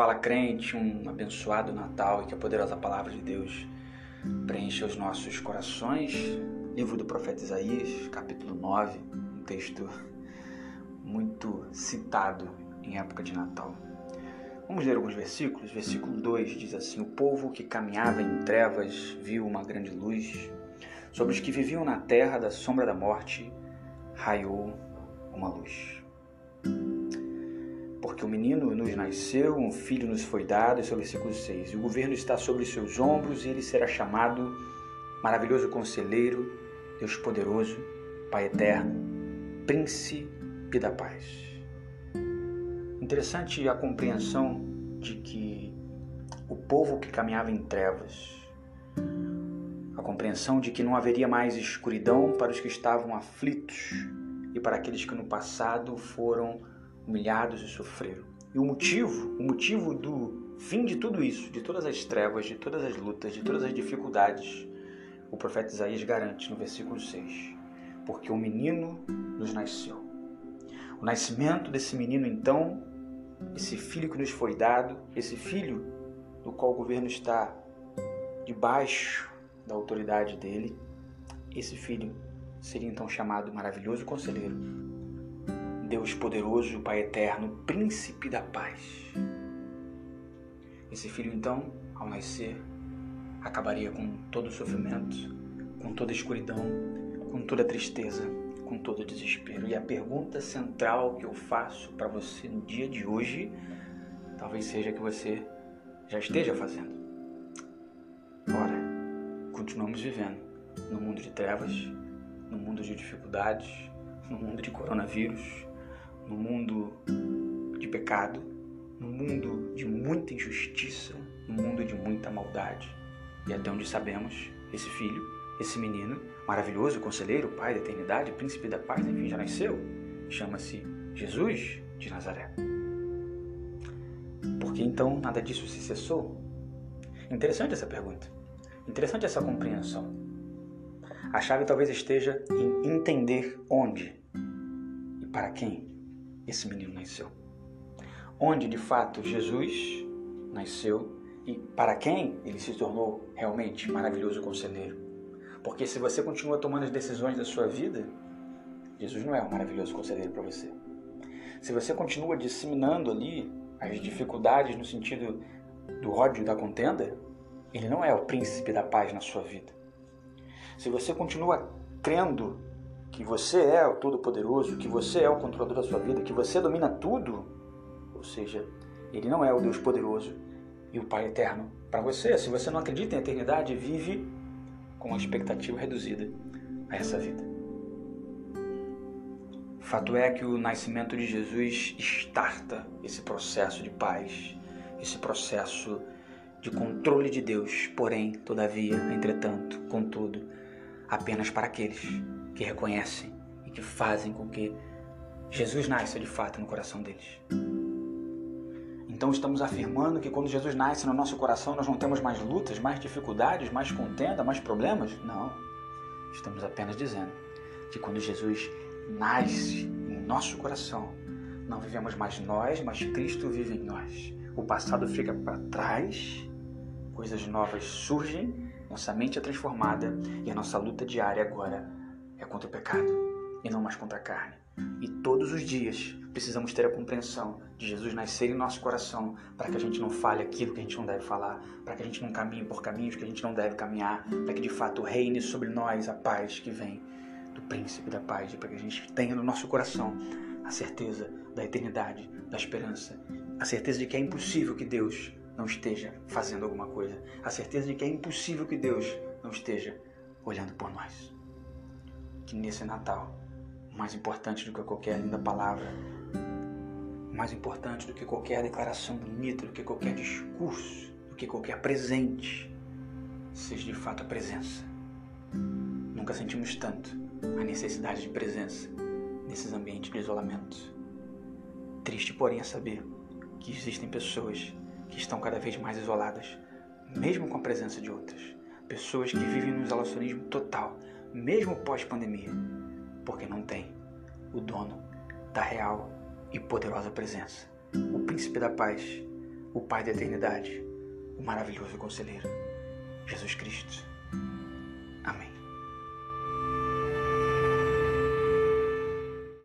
Fala crente, um abençoado Natal e que a poderosa palavra de Deus preencha os nossos corações. Livro do profeta Isaías, capítulo 9, um texto muito citado em época de Natal. Vamos ler alguns versículos. Versículo 2 diz assim: O povo que caminhava em trevas viu uma grande luz. Sobre os que viviam na terra da sombra da morte, raiou uma luz. Porque o menino nos nasceu, um filho nos foi dado, esse é o versículo 6. E o governo está sobre os seus ombros, e ele será chamado Maravilhoso Conselheiro, Deus Poderoso, Pai Eterno, Príncipe da Paz. Interessante a compreensão de que o povo que caminhava em trevas, a compreensão de que não haveria mais escuridão para os que estavam aflitos e para aqueles que no passado foram humilhados e sofreram. E o motivo, o motivo do fim de tudo isso, de todas as trevas, de todas as lutas, de todas as dificuldades, o profeta Isaías garante no versículo 6: Porque o menino nos nasceu. O nascimento desse menino, então, esse filho que nos foi dado, esse filho do qual o governo está debaixo da autoridade dele, esse filho seria então chamado Maravilhoso Conselheiro, Deus Poderoso, Pai Eterno, Príncipe da Paz. Esse filho, então, ao nascer, acabaria com todo o sofrimento, com toda a escuridão, com toda a tristeza, com todo o desespero. E a pergunta central que eu faço para você no dia de hoje, talvez seja que você já esteja fazendo. Ora, continuamos vivendo no mundo de trevas, no mundo de dificuldades, no mundo de coronavírus, no mundo de pecado, no mundo de muita injustiça, no mundo de muita maldade. E até onde sabemos, esse filho, esse menino, maravilhoso, conselheiro, pai da eternidade, príncipe da paz, enfim, já nasceu. Chama-se Jesus de Nazaré. Por que então nada disso se cessou? Interessante essa pergunta. Interessante essa compreensão. A chave talvez esteja em entender onde e para quem esse menino nasceu. Onde de fato Jesus nasceu e para quem ele se tornou realmente maravilhoso conselheiro. Porque se você continua tomando as decisões da sua vida, Jesus não é um maravilhoso conselheiro para você. Se você continua disseminando ali as dificuldades no sentido do ódio da contenda, ele não é o príncipe da paz na sua vida. Se você continua crendo que você é o Todo-Poderoso, que você é o controlador da sua vida, que você domina tudo, ou seja, Ele não é o Deus poderoso e o Pai eterno para você. Se você não acredita em eternidade, vive com uma expectativa reduzida a essa vida. Fato é que o nascimento de Jesus starta esse processo de paz, esse processo de controle de Deus, porém, todavia, entretanto, contudo, apenas para aqueles que reconhecem e que fazem com que Jesus nasça de fato no coração deles. Então estamos afirmando que quando Jesus nasce no nosso coração nós não temos mais lutas, mais dificuldades, mais contenda, mais problemas? Não. Estamos apenas dizendo que quando Jesus nasce em nosso coração, não vivemos mais nós, mas Cristo vive em nós. O passado fica para trás, coisas novas surgem nossa mente é transformada e a nossa luta diária agora é contra o pecado e não mais contra a carne. E todos os dias precisamos ter a compreensão de Jesus nascer em nosso coração para que a gente não fale aquilo que a gente não deve falar, para que a gente não caminhe por caminhos que a gente não deve caminhar, para que de fato reine sobre nós a paz que vem do príncipe da paz, para que a gente tenha no nosso coração a certeza da eternidade, da esperança, a certeza de que é impossível que Deus não esteja fazendo alguma coisa. A certeza de que é impossível que Deus não esteja olhando por nós. Que nesse Natal, mais importante do que qualquer linda palavra, mais importante do que qualquer declaração bonita, do que qualquer discurso, do que qualquer presente, seja de fato a presença. Nunca sentimos tanto a necessidade de presença nesses ambientes de isolamento. Triste, porém, é saber que existem pessoas que estão cada vez mais isoladas, mesmo com a presença de outras. Pessoas que vivem no isolacionismo total, mesmo pós-pandemia, porque não tem o dono da real e poderosa presença, o príncipe da paz, o Pai da eternidade, o maravilhoso conselheiro, Jesus Cristo.